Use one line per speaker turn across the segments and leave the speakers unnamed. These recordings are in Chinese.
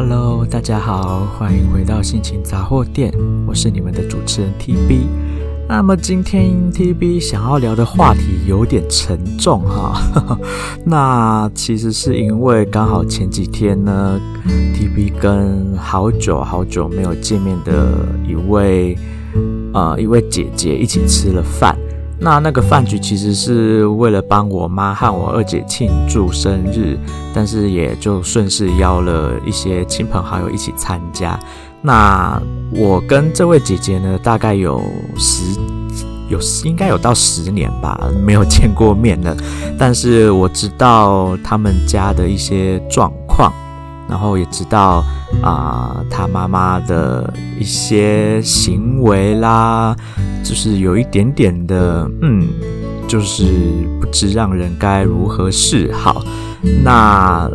Hello，大家好，欢迎回到心情杂货店，我是你们的主持人 TB。那么今天 TB 想要聊的话题有点沉重哈，那其实是因为刚好前几天呢，TB 跟好久好久没有见面的一位呃一位姐姐一起吃了饭。那那个饭局其实是为了帮我妈和我二姐庆祝生日，但是也就顺势邀了一些亲朋好友一起参加。那我跟这位姐姐呢，大概有十有应该有到十年吧，没有见过面了。但是我知道他们家的一些状况，然后也知道啊，他妈妈的一些行为啦。就是有一点点的，嗯，就是不知让人该如何是好。那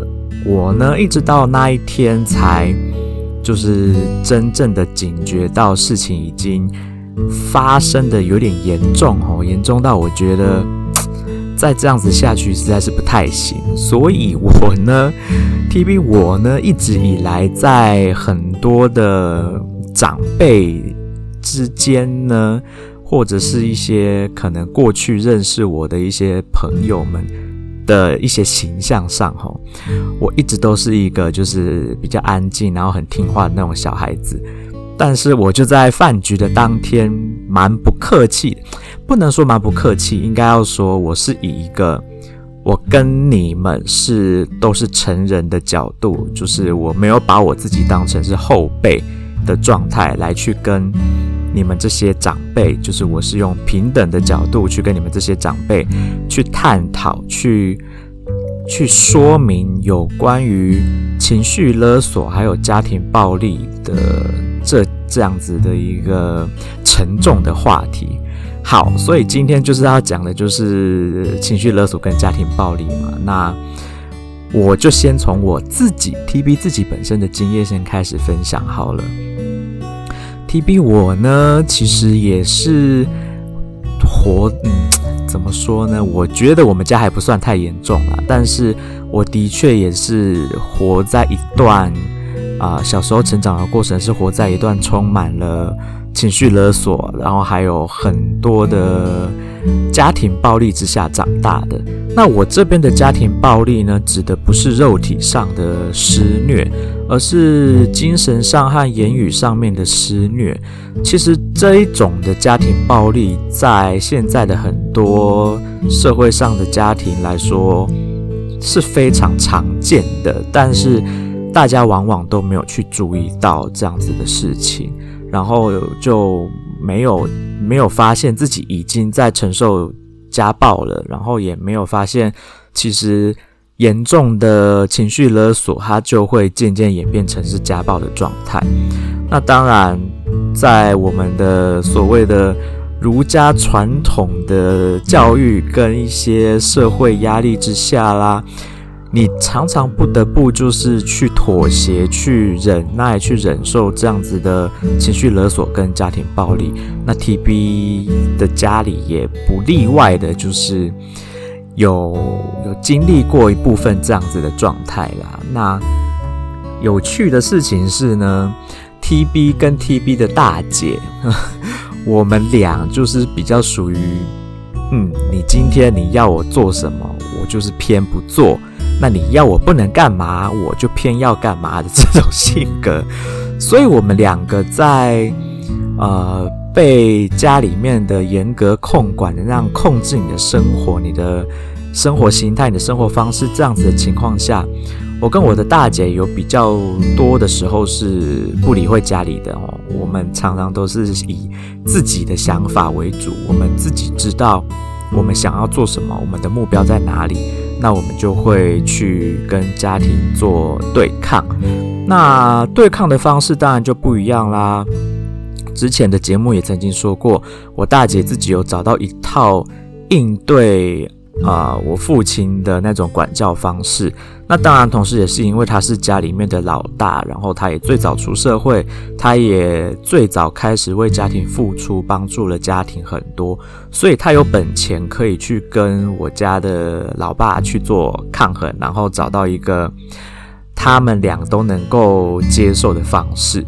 我呢，一直到那一天才，就是真正的警觉到事情已经发生的有点严重哦，严重到我觉得再这样子下去实在是不太行。所以我呢，TB 我呢，一直以来在很多的长辈。之间呢，或者是一些可能过去认识我的一些朋友们的一些形象上，哈，我一直都是一个就是比较安静，然后很听话的那种小孩子。但是我就在饭局的当天，蛮不客气，不能说蛮不客气，应该要说我是以一个我跟你们是都是成人的角度，就是我没有把我自己当成是后辈的状态来去跟。你们这些长辈，就是我是用平等的角度去跟你们这些长辈去探讨，去去说明有关于情绪勒索还有家庭暴力的这这样子的一个沉重的话题。好，所以今天就是要讲的就是情绪勒索跟家庭暴力嘛。那我就先从我自己 TB 自己本身的经验先开始分享好了。TB 我呢，其实也是活，嗯，怎么说呢？我觉得我们家还不算太严重啦，但是我的确也是活在一段啊、小时候成长的过程是活在一段充满了情绪勒索，然后还有很多的家庭暴力之下长大的。那我这边的家庭暴力呢，指的不是肉体上的施虐。而是精神上和言语上面的施虐。其实这一种的家庭暴力，在现在的很多社会上的家庭来说是非常常见的，但是大家往往都没有去注意到这样子的事情，然后就没有没有发现自己已经在承受家暴了，然后也没有发现其实。严重的情绪勒索，它就会渐渐演变成是家暴的状态。那当然，在我们的所谓的儒家传统的教育跟一些社会压力之下啦，你常常不得不就是去妥协、去忍耐、去忍受这样子的情绪勒索跟家庭暴力。那 TB 的家里也不例外的，就是。有有经历过一部分这样子的状态啦。那有趣的事情是呢，TB 跟 TB 的大姐，我们俩就是比较属于，嗯，你今天你要我做什么，我就是偏不做；那你要我不能干嘛，我就偏要干嘛的这种性格。所以，我们两个在呃。被家里面的严格控管的那样控制你的生活、你的生活形态、你的生活方式这样子的情况下，我跟我的大姐有比较多的时候是不理会家里的哦。我们常常都是以自己的想法为主，我们自己知道我们想要做什么，我们的目标在哪里，那我们就会去跟家庭做对抗。那对抗的方式当然就不一样啦。之前的节目也曾经说过，我大姐自己有找到一套应对啊、我父亲的那种管教方式。那当然，同时也是因为他是家里面的老大，然后他也最早出社会，他也最早开始为家庭付出，帮助了家庭很多，所以他有本钱可以去跟我家的老爸去做抗衡，然后找到一个他们俩都能够接受的方式。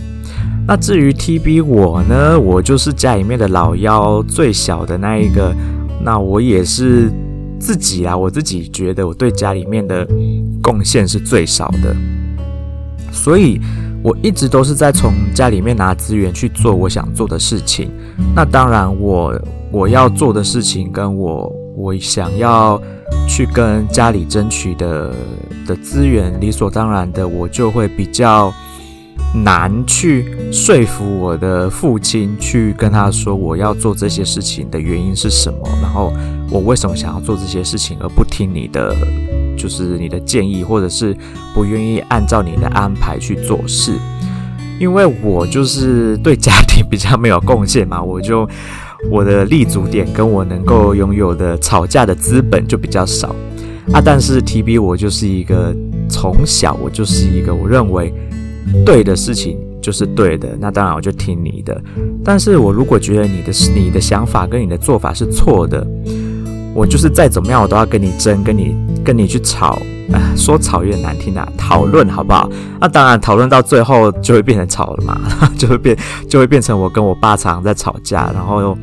那至于 TB 我呢，我就是家里面的老幺，最小的那一个。那我也是自己啊，我自己觉得我对家里面的贡献是最少的，所以我一直都是在从家里面拿资源去做我想做的事情。那当然我，我要做的事情跟我我想要去跟家里争取的的资源，理所当然的，我就会比较。难去说服我的父亲，去跟他说我要做这些事情的原因是什么，然后我为什么想要做这些事情，而不听你的，就是你的建议，或者是不愿意按照你的安排去做事。因为我就是对家庭比较没有贡献嘛，我就我的立足点跟我能够拥有的吵架的资本就比较少啊。但是 TB 我就是一个从小我就是一个我认为。对的事情就是对的，那当然我就听你的。但是我如果觉得你的你的想法跟你的做法是错的，我就是再怎么样我都要跟你争，跟你跟你去吵。啊，说吵有点难听啊，讨论好不好？那当然讨论到最后就会变成吵了嘛，就会变就会变成我跟我爸常常在吵架，然后又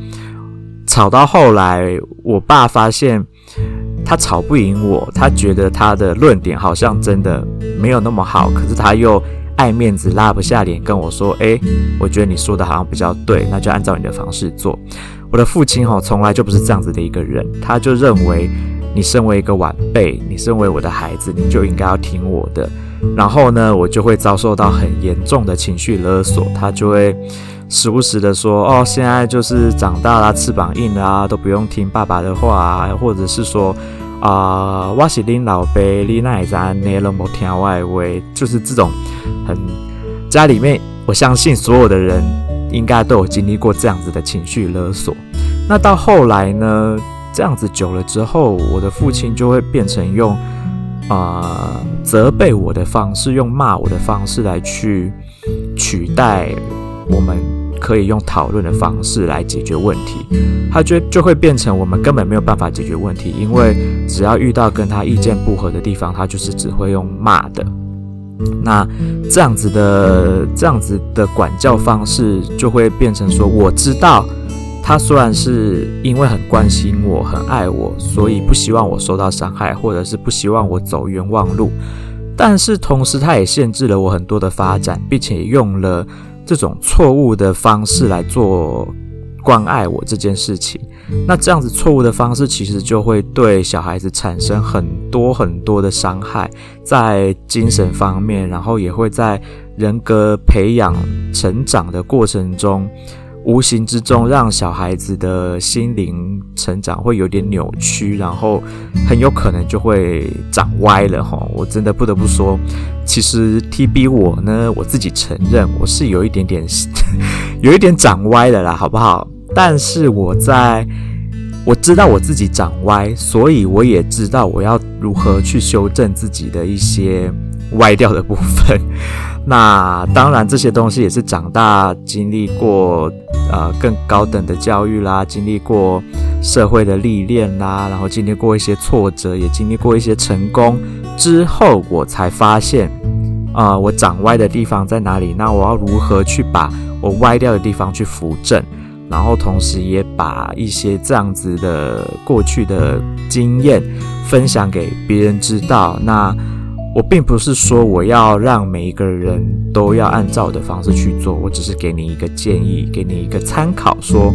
吵到后来，我爸发现他吵不赢我，他觉得他的论点好像真的没有那么好，可是他又。爱面子拉不下脸跟我说：“诶，我觉得你说的好像比较对，那就按照你的方式做。”我的父亲吼从来就不是这样子的一个人，他就认为你身为一个晚辈，你身为我的孩子，你就应该要听我的。然后呢，我就会遭受到很严重的情绪勒索，他就会时不时的说：“哦，现在就是长大了，翅膀硬了啊，都不用听爸爸的话啊，或者是说。”啊、呃，我是恁老爸，你那也是安内拢无听我的话，就是这种很家里面，我相信所有的人应该都有经历过这样子的情绪勒索。那到后来呢，这样子久了之后，我的父亲就会变成用啊、责备我的方式，用骂我的方式来去取代我们。可以用讨论的方式来解决问题，他就就会变成我们根本没有办法解决问题，因为只要遇到跟他意见不合的地方，他就是只会用骂的。那这样子的这样子的管教方式，就会变成说，我知道他虽然是因为很关心我、很爱我，所以不希望我受到伤害，或者是不希望我走冤枉路，但是同时他也限制了我很多的发展，并且用了。这种错误的方式来做关爱我这件事情，那这样子错误的方式其实就会对小孩子产生很多很多的伤害，在精神方面，然后也会在人格培养成长的过程中。无形之中，让小孩子的心灵成长会有点扭曲，然后很有可能就会长歪了哈。我真的不得不说，其实 TB 我呢，我自己承认我是有一点点，有一点长歪了啦，好不好？但是我在，我知道我自己长歪，所以我也知道我要如何去修正自己的一些歪掉的部分。那当然，这些东西也是长大经历过。呃，更高等的教育啦，经历过社会的历练啦，然后经历过一些挫折，也经历过一些成功之后，我才发现，啊、呃，我长歪的地方在哪里？那我要如何去把 我歪掉的地方去扶正？然后同时也把一些这样子的过去的经验分享给别人知道。那。我并不是说我要让每一个人都要按照我的方式去做，我只是给你一个建议，给你一个参考，说，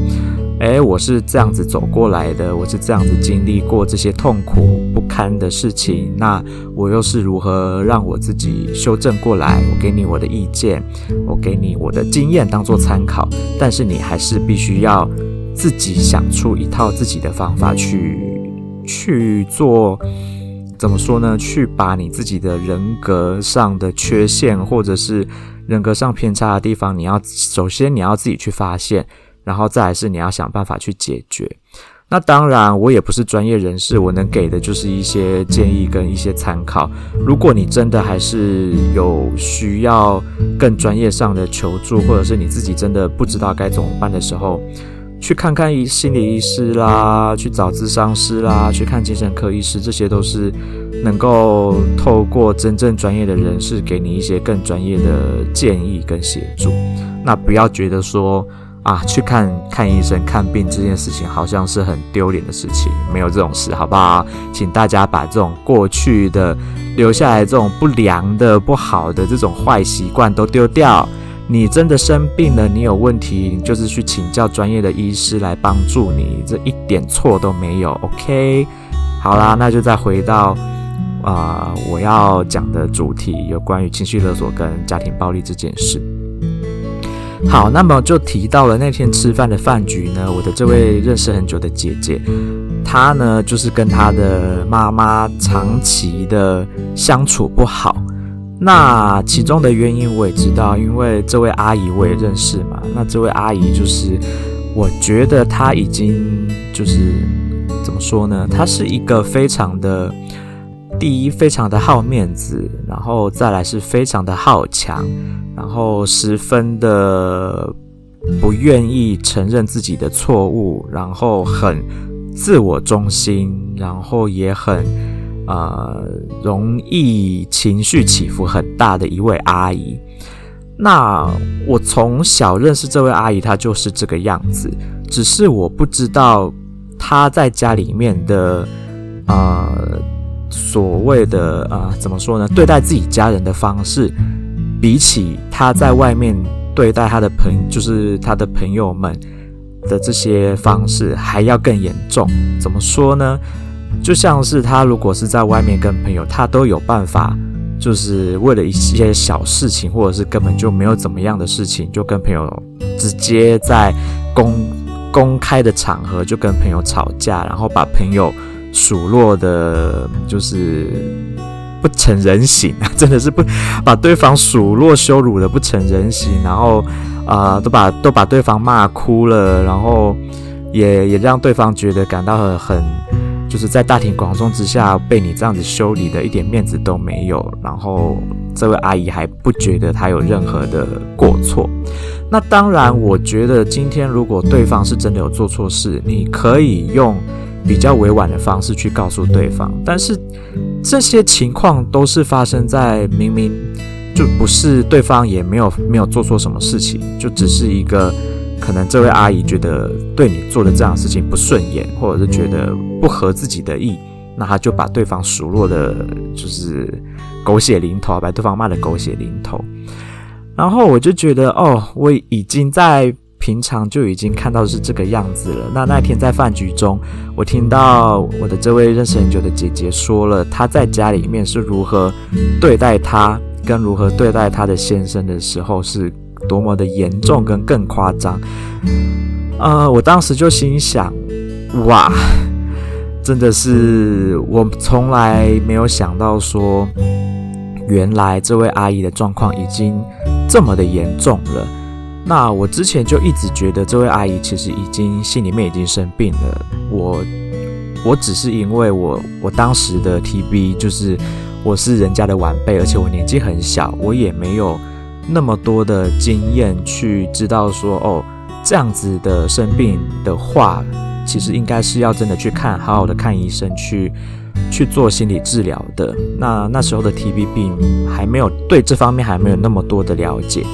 诶，我是这样子走过来的，我是这样子经历过这些痛苦不堪的事情，那我又是如何让我自己修正过来？我给你我的意见，我给你我的经验当做参考，但是你还是必须要自己想出一套自己的方法去去做。怎么说呢？去把你自己的人格上的缺陷，或者是人格上偏差的地方，你要首先你要自己去发现，然后再来是你要想办法去解决。那当然，我也不是专业人士，我能给的就是一些建议跟一些参考。如果你真的还是有需要更专业上的求助，或者是你自己真的不知道该怎么办的时候，去看看医心理医师啦，去找咨商师啦，去看精神科医师，这些都是能够透过真正专业的人士给你一些更专业的建议跟协助。那不要觉得说啊，去看看医生看病这件事情好像是很丢脸的事情，没有这种事，好不好？请大家把这种过去的留下来这种不良的、不好的这种坏习惯都丢掉。你真的生病了，你有问题，你就是去请教专业的医师来帮助你，这一点错都没有。OK，好啦，那就再回到啊、我要讲的主题，有关于情绪勒索跟家庭暴力这件事。好，那么就提到了那天吃饭的饭局呢，我的这位认识很久的姐姐，她呢就是跟她的妈妈长期的相处不好。那其中的原因我也知道，因为这位阿姨我也认识嘛。那这位阿姨就是，我觉得她已经就是怎么说呢？她是一个非常的，第一非常的好面子，然后再来是非常的好强，然后十分的不愿意承认自己的错误，然后很自我中心，然后也很。呃，容易情绪起伏很大的一位阿姨。那我从小认识这位阿姨，她就是这个样子。只是我不知道她在家里面的呃所谓的呃怎么说呢？对待自己家人的方式，比起他在外面对待他的朋，就是他的朋友们的这些方式，还要更严重。怎么说呢？就像是他如果是在外面跟朋友，他都有办法，就是为了一些小事情，或者是根本就没有怎么样的事情，就跟朋友直接在公公开的场合就跟朋友吵架，然后把朋友数落的，就是不成人形，真的是不把对方数落羞辱的不成人形，然后啊、都把都把对方骂哭了，然后也也让对方觉得感到很。就是在大庭广众之下被你这样子修理的一点面子都没有，然后这位阿姨还不觉得她有任何的过错。那当然，我觉得今天如果对方是真的有做错事，你可以用比较委婉的方式去告诉对方。但是这些情况都是发生在明明就不是对方也没有没有做错什么事情，就只是一个。可能这位阿姨觉得对你做的这样的事情不顺眼，或者是觉得不合自己的意，那她就把对方数落的，就是狗血淋头，把对方骂的狗血淋头。然后我就觉得，哦，我已经在平常就已经看到是这个样子了。那那天在饭局中，我听到我的这位认识很久的姐姐说了，她在家里面是如何对待她，跟如何对待她的先生的时候是。多么的严重跟更夸张，呃，我当时就心想，哇，真的是我从来没有想到说，原来这位阿姨的状况已经这么的严重了。那我之前就一直觉得这位阿姨其实已经心里面已经生病了。我我只是因为我我当时的 TB 就是我是人家的晚辈，而且我年纪很小，我也没有。那么多的经验去知道说哦，这样子的生病的话，其实应该是要真的去看，好好的看医生，去去做心理治疗的。那那时候的 TB 病还没有对这方面还没有那么多的了解，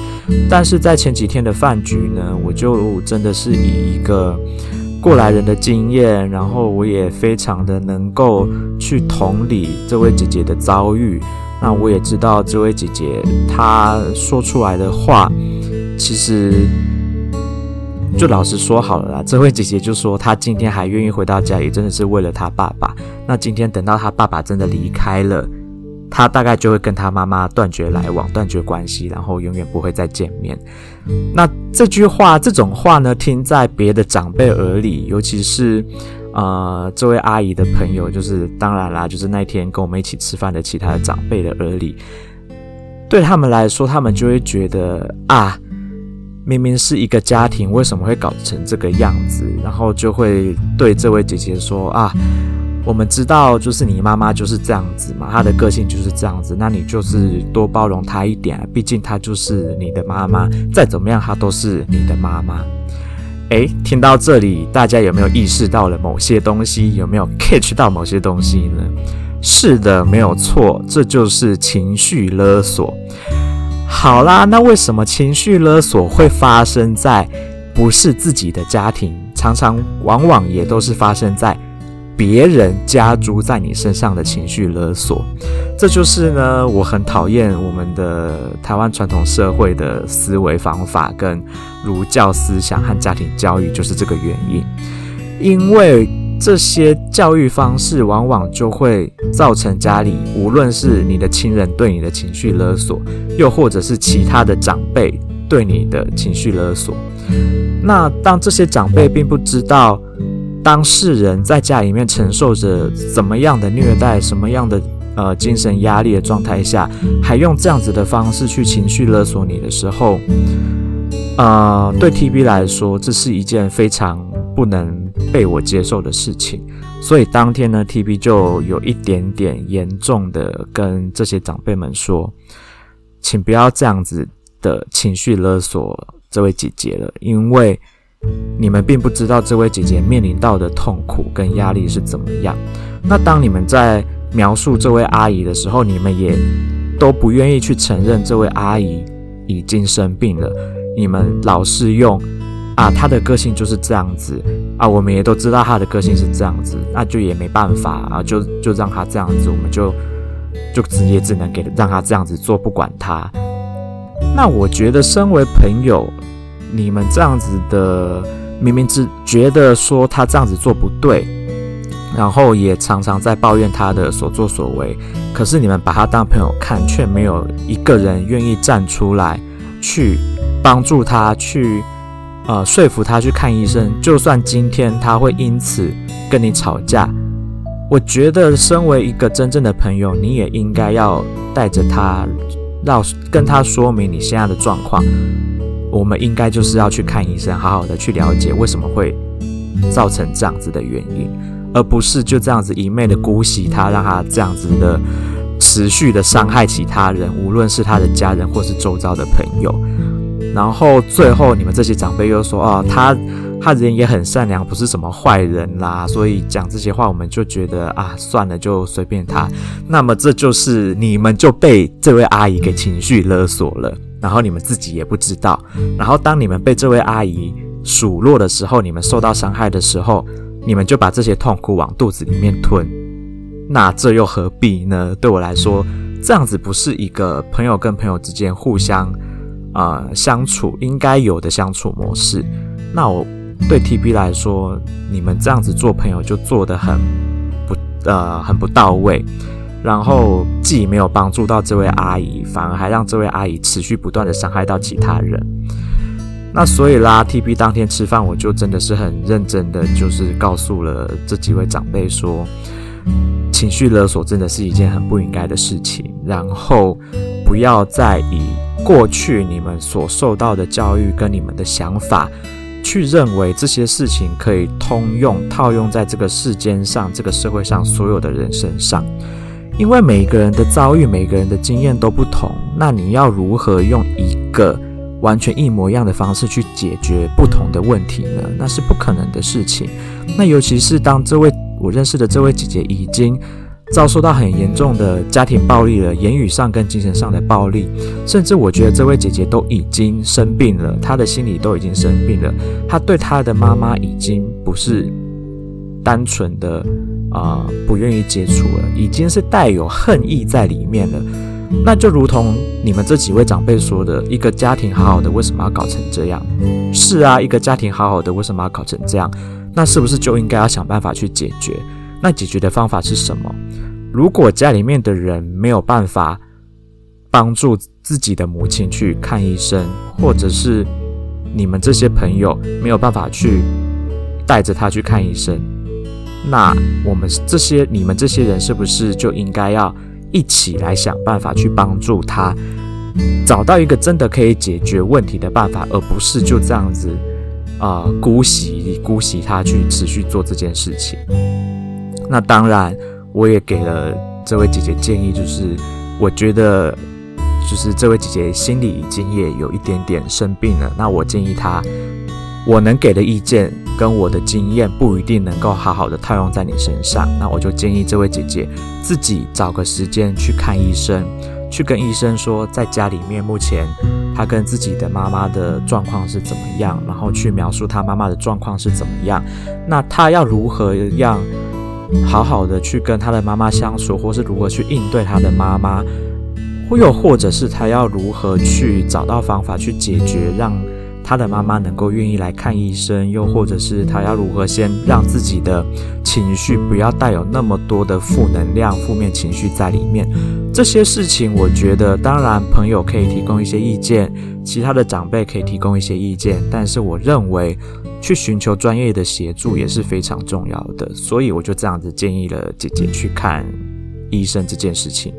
但是在前几天的饭局呢，我就真的是以一个过来人的经验，然后我也非常的能够去同理这位姐姐的遭遇。那我也知道这位姐姐她说出来的话，其实就老实说好了啦。这位姐姐就说她今天还愿意回到家里，真的是为了她爸爸。那今天等到她爸爸真的离开了，她大概就会跟她妈妈断绝来往、断绝关系，然后永远不会再见面。那这句话，这种话呢，听在别的长辈耳里，尤其是。呃，这位阿姨的朋友，就是当然啦，就是那天跟我们一起吃饭的其他的长辈的耳里，对他们来说，他们就会觉得啊，明明是一个家庭，为什么会搞成这个样子？然后就会对这位姐姐说啊，我们知道，就是你妈妈就是这样子嘛，她的个性就是这样子，那你就是多包容她一点，毕竟她就是你的妈妈，再怎么样，她都是你的妈妈。诶，听到这里，大家有没有意识到了某些东西？有没有 catch 到某些东西呢？是的，没有错，这就是情绪勒索。好啦，那为什么情绪勒索会发生在不是自己的家庭？常常往往也都是发生在别人加诸在你身上的情绪勒索。这就是呢，我很讨厌我们的台湾传统社会的思维方法跟儒教思想和家庭教育，就是这个原因。因为这些教育方式往往就会造成家里，无论是你的亲人对你的情绪勒索，又或者是其他的长辈对你的情绪勒索。那当这些长辈并不知道当事人在家里面承受着怎么样的虐待，什么样的呃精神压力的状态下，还用这样子的方式去情绪勒索你的时候，呃，对 TB 来说，这是一件非常不能被我接受的事情。所以当天呢，TB 就有一点点严重的跟这些长辈们说，请不要这样子的情绪勒索。这位姐姐了，因为你们并不知道这位姐姐面临到的痛苦跟压力是怎么样。那当你们在描述这位阿姨的时候，你们也都不愿意去承认这位阿姨已经生病了。你们老是用啊，他的个性就是这样子啊，我们也都知道他的个性是这样子，那就也没办法啊，就就让他这样子，我们就就直接只能给让他这样子做，不管他。那我觉得，身为朋友，你们这样子的，明明只觉得说他这样子做不对，然后也常常在抱怨他的所作所为，可是你们把他当朋友看，却没有一个人愿意站出来去帮助他，去呃说服他去看医生。就算今天他会因此跟你吵架，我觉得身为一个真正的朋友，你也应该要带着他。要跟他说明你现在的状况，我们应该就是要去看医生，好好的去了解为什么会造成这样子的原因，而不是就这样子一昧的姑息他，让他这样子的持续的伤害其他人，无论是他的家人或是周遭的朋友。然后最后你们这些长辈又说：“哦，他。”他人也很善良，不是什么坏人啦，所以讲这些话，我们就觉得啊，算了，就随便他。那么这就是你们就被这位阿姨给情绪勒索了，然后你们自己也不知道。然后当你们被这位阿姨数落的时候，你们受到伤害的时候，你们就把这些痛苦往肚子里面吞。那这又何必呢？对我来说，这样子不是一个朋友跟朋友之间互相啊、呃、相处应该有的相处模式。那我。对 TB 来说，你们这样子做朋友就做得很不呃很不到位，然后既没有帮助到这位阿姨，反而还让这位阿姨持续不断的伤害到其他人。那所以啦，TB 当天吃饭，我就真的是很认真的，就是告诉了这几位长辈说，情绪勒索真的是一件很不应该的事情，然后不要再以过去你们所受到的教育跟你们的想法。去认为这些事情可以通用套用在这个世间上、这个社会上所有的人身上，因为每个人的遭遇、每个人的经验都不同。那你要如何用一个完全一模一样的方式去解决不同的问题呢？那是不可能的事情。那尤其是当这位我认识的这位姐姐已经。遭受到很严重的家庭暴力了，言语上跟精神上的暴力，甚至我觉得这位姐姐都已经生病了，她的心理都已经生病了，她对她的妈妈已经不是单纯的啊、不愿意接触了，已经是带有恨意在里面了。那就如同你们这几位长辈说的，一个家庭好好的为什么要搞成这样？是啊，一个家庭好好的为什么要搞成这样？那是不是就应该要想办法去解决？那解决的方法是什么？如果家里面的人没有办法帮助自己的母亲去看医生，或者是你们这些朋友没有办法去带着他去看医生，那我们这些你们这些人是不是就应该要一起来想办法去帮助他，找到一个真的可以解决问题的办法，而不是就这样子啊、姑息姑息他去持续做这件事情。那当然，我也给了这位姐姐建议，就是我觉得，就是这位姐姐心里已经也有一点点生病了。那我建议她，我能给的意见跟我的经验不一定能够好好的套用在你身上，那我就建议这位姐姐自己找个时间去看医生，去跟医生说，在家里面目前她跟自己的妈妈的状况是怎么样，然后去描述她妈妈的状况是怎么样，那她要如何让好好的去跟他的妈妈相处，或是如何去应对他的妈妈，或又或者是他要如何去找到方法去解决让。他的妈妈能够愿意来看医生，又或者是他要如何先让自己的情绪不要带有那么多的负能量、负面情绪在里面，这些事情，我觉得当然朋友可以提供一些意见，其他的长辈可以提供一些意见，但是我认为去寻求专业的协助也是非常重要的，所以我就这样子建议了姐姐去看医生这件事情。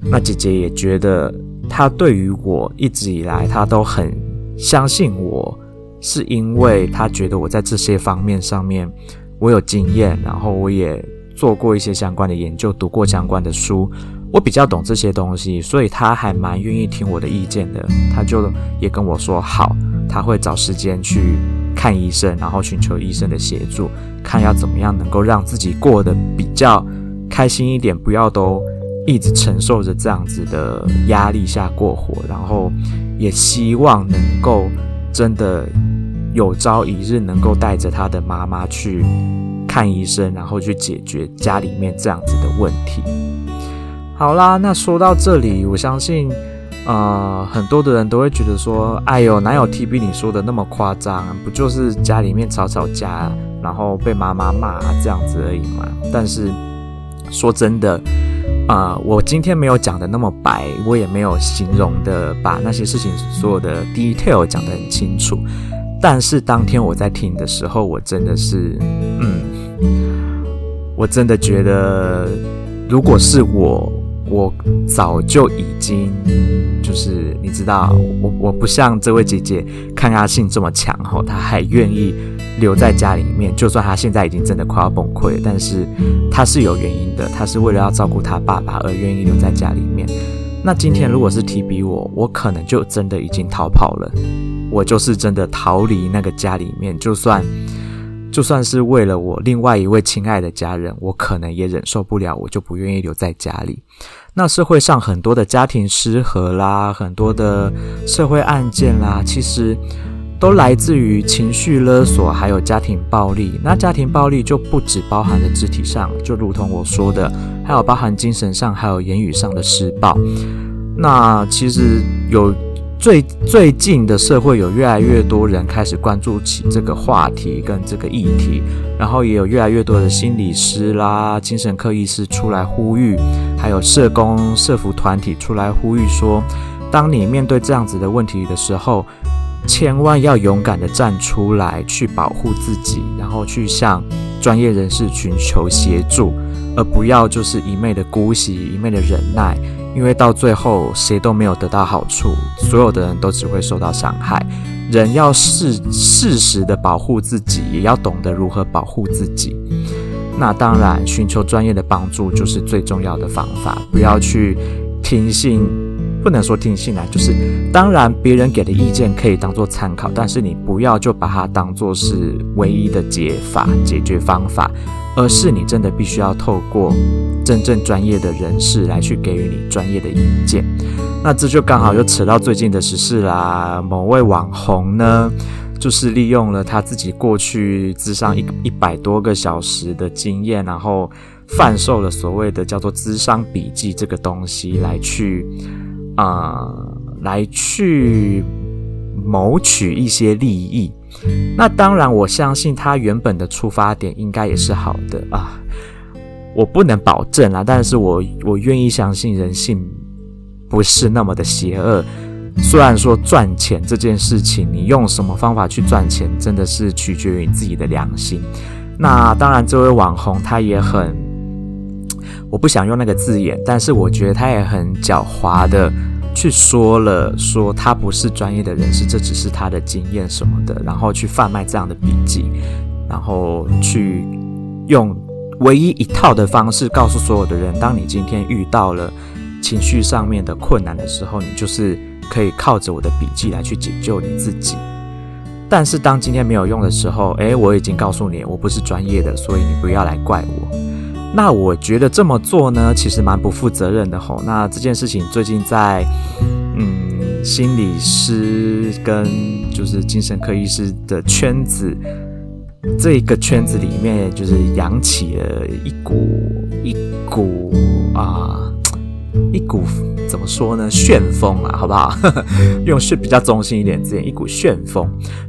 那姐姐也觉得，她对于我一直以来，她都很。相信我，是因为她觉得我在这些方面上面我有经验，然后我也做过一些相关的研究，读过相关的书，我比较懂这些东西，所以她还蛮愿意听我的意见的。她就也跟我说好，她会找时间去看医生，然后寻求医生的协助，看要怎么样能够让自己过得比较开心一点，不要都一直承受着这样子的压力下过活，然后。也希望能够真的有朝一日能够带着他的妈妈去看医生，然后去解决家里面这样子的问题。好啦，那说到这里，我相信，呃，很多的人都会觉得说，哎呦，哪有 TB 你说的那么夸张？不就是家里面吵吵架，然后被妈妈骂这样子而已嘛？但是说真的。啊、我今天没有讲的那么白，我也没有形容的把那些事情所有的 detail 讲得很清楚。但是当天我在听的时候，我真的是，嗯，我真的觉得，如果是我，我早就已经，就是你知道，我我不像这位姐姐抗压性这么强吼，她还愿意。留在家里面，就算她现在已经真的快要崩溃，但是她是有原因的，她是为了要照顾她爸爸而愿意留在家里面。那今天如果是提比我，我可能就真的已经逃跑了，我就是真的逃离那个家里面，就算就算是为了我另外一位亲爱的家人，我可能也忍受不了，我就不愿意留在家里。那社会上很多的家庭失和啦，很多的社会案件啦，其实。都来自于情绪勒索，还有家庭暴力。那家庭暴力就不只包含了肢体上，就如同我说的，还有包含精神上，还有言语上的施暴。那其实有最最近的社会有越来越多人开始关注起这个话题跟这个议题，然后也有越来越多的心理师啦、精神科医师出来呼吁，还有社工、社服团体出来呼吁说，当你面对这样子的问题的时候。千万要勇敢地站出来，去保护自己，然后去向专业人士寻求协助，而不要就是一昧的姑息，一昧的忍耐，因为到最后谁都没有得到好处，所有的人都只会受到伤害。人要适适时的保护自己，也要懂得如何保护自己。那当然，寻求专业的帮助就是最重要的方法，不要去听信。不能说听信来，就是当然别人给的意见可以当做参考，但是你不要就把它当做是唯一的解法、解决方法，而是你真的必须要透过真正专业的人士来去给予你专业的意见。那这就刚好又扯到最近的时事啦。某位网红呢，就是利用了他自己过去咨商一一百多个小时的经验，然后贩售了所谓的叫做咨商笔记这个东西来去。啊、呃，来去谋取一些利益。那当然，我相信他原本的出发点应该也是好的啊。我不能保证啦，但是我我愿意相信人性不是那么的邪恶。虽然说赚钱这件事情，你用什么方法去赚钱，真的是取决于你自己的良心。那当然，这位网红他也很。我不想用那个字眼，但是我觉得他也很狡猾的去说了，说他不是专业的人士，这只是他的经验什么的，然后去贩卖这样的笔记，然后去用唯一一套的方式告诉所有的人，当你今天遇到了情绪上面的困难的时候，你就是可以靠着我的笔记来去解救你自己。但是当今天没有用的时候，诶，我已经告诉你，我不是专业的，所以你不要来怪我。那我觉得这么做呢，其实蛮不负责任的吼。那这件事情最近在嗯心理师跟就是精神科医师的圈子，这个圈子里面，就是扬起了一股一股啊。一股怎么说呢？旋风啊，好不好？用是比较中性一点字眼，一股旋风。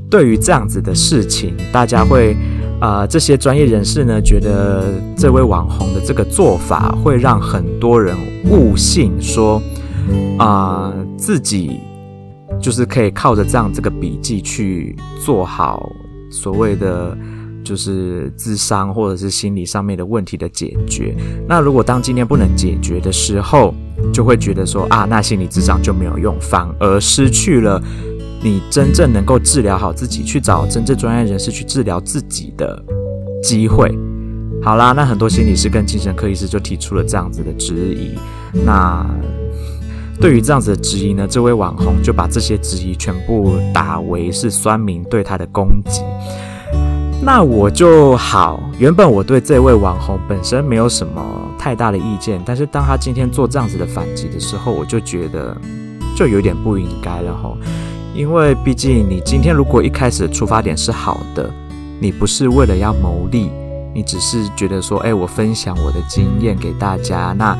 对于这样子的事情，大家会啊、呃，这些专业人士呢，觉得这位网红的这个做法会让很多人误信说啊、自己就是可以靠着这样这个笔记去做好所谓的。就是智商或者是心理上面的问题的解决。那如果当今天不能解决的时候，就会觉得说啊，那心理智商就没有用，反而失去了你真正能够治疗好自己，去找真正专业人士去治疗自己的机会。好啦，那很多心理师跟精神科医师就提出了这样子的质疑。那对于这样子的质疑呢，这位网红就把这些质疑全部打为是酸民对他的攻击。那我就好。原本我对这位网红本身没有什么太大的意见，但是当他今天做这样子的反击的时候，我就觉得就有点不应该了吼。因为毕竟你今天如果一开始出发点是好的，你不是为了要牟利，你只是觉得说，哎，我分享我的经验给大家，那。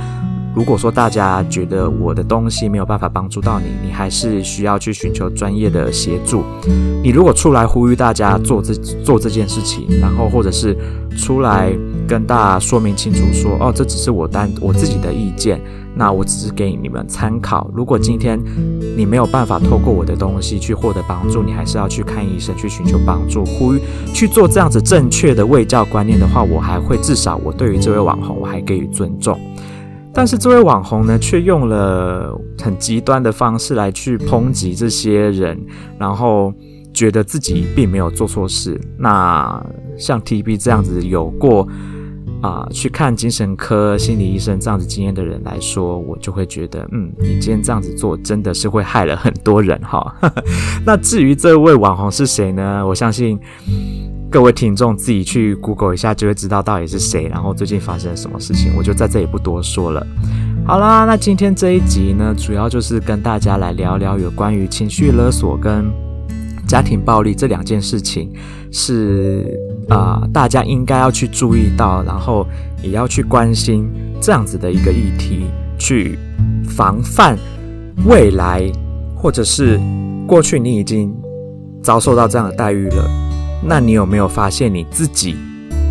如果说大家觉得我的东西没有办法帮助到你，你还是需要去寻求专业的协助。你如果出来呼吁大家做这做这件事情，然后或者是出来跟大家说明清楚说，哦，这只是我单我自己的意见，那我只是给你们参考。如果今天你没有办法透过我的东西去获得帮助，你还是要去看医生去寻求帮助。呼吁去做这样子正确的卫教观念的话，我还会至少我对于这位网红我还给予尊重。但是这位网红呢，却用了很极端的方式来去抨击这些人，然后觉得自己并没有做错事。那像 TB 这样子有过啊、去看精神科心理医生这样子经验的人来说，我就会觉得，嗯，你今天这样子做真的是会害了很多人哈。那至于这位网红是谁呢？我相信。各位听众自己去 Google 一下，就会知道到底是谁，然后最近发生了什么事情，我就在这里不多说了。好啦，那今天这一集呢，主要就是跟大家来聊聊有关于情绪勒索跟家庭暴力这两件事情，是啊、大家应该要去注意到，然后也要去关心这样子的一个议题，去防范未来或者是过去你已经遭受到这样的待遇了。那你有没有发现你自己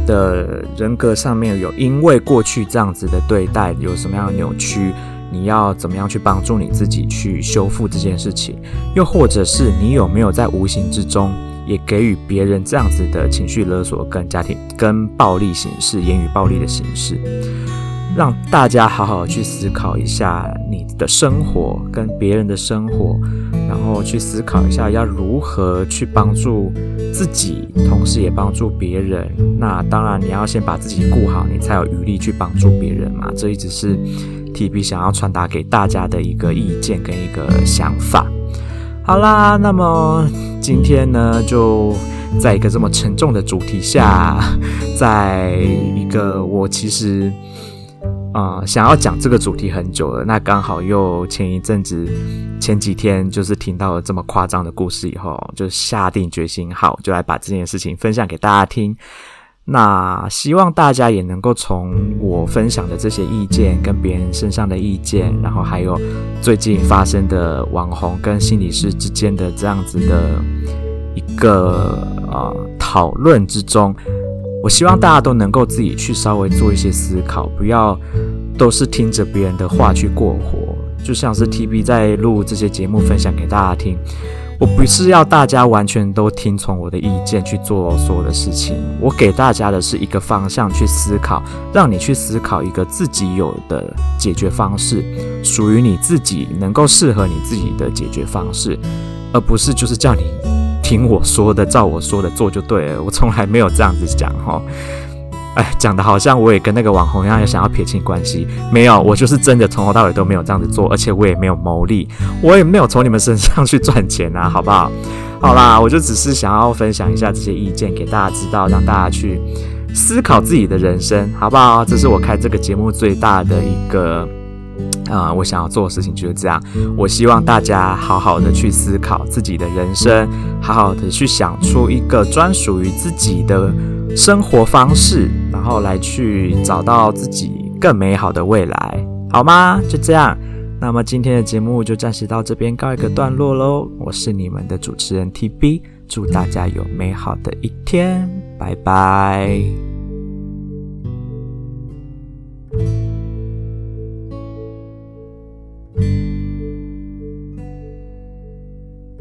的人格上面有因为过去这样子的对待有什么样的扭曲？你要怎么样去帮助你自己去修复这件事情？又或者是你有没有在无形之中也给予别人这样子的情绪勒索跟家庭跟暴力形式、言语暴力的形式？让大家好好去思考一下你的生活跟别人的生活，然后去思考一下要如何去帮助自己，同时也帮助别人。那当然，你要先把自己顾好，你才有余力去帮助别人嘛。这一直是 TB 想要传达给大家的一个意见跟一个想法。好啦，那么今天呢，就在一个这么沉重的主题下，在一个我其实。啊、想要讲这个主题很久了，那刚好又前一阵子、前几天就是听到了这么夸张的故事以后，就下定决心，好，就来把这件事情分享给大家听。那希望大家也能够从我分享的这些意见，跟别人身上的意见，然后还有最近发生的网红跟心理师之间的这样子的一个啊讨论之中。我希望大家都能够自己去稍微做一些思考，不要都是听着别人的话去过活。就像是 TB 在录这些节目分享给大家听，我不是要大家完全都听从我的意见去做所有的事情。我给大家的是一个方向去思考，让你去思考一个自己有的解决方式，属于你自己能够适合你自己的解决方式，而不是就是叫你。听我说的，照我说的做就对了。我从来没有这样子讲哈，哎，讲的好像我也跟那个网红一样，也想要撇清关系。没有，我就是真的从头到尾都没有这样子做，而且我也没有牟利，我也没有从你们身上去赚钱啊，好不好？好啦，我就只是想要分享一下这些意见给大家知道，让大家去思考自己的人生，好不好？这是我开这个节目最大的一个。啊、我想要做的事情就是这样。我希望大家好好的去思考自己的人生，好好的去想出一个专属于自己的生活方式，然后来去找到自己更美好的未来，好吗？就这样。那么今天的节目就暂时到这边告一个段落喽。我是你们的主持人 TB，祝大家有美好的一天，拜拜。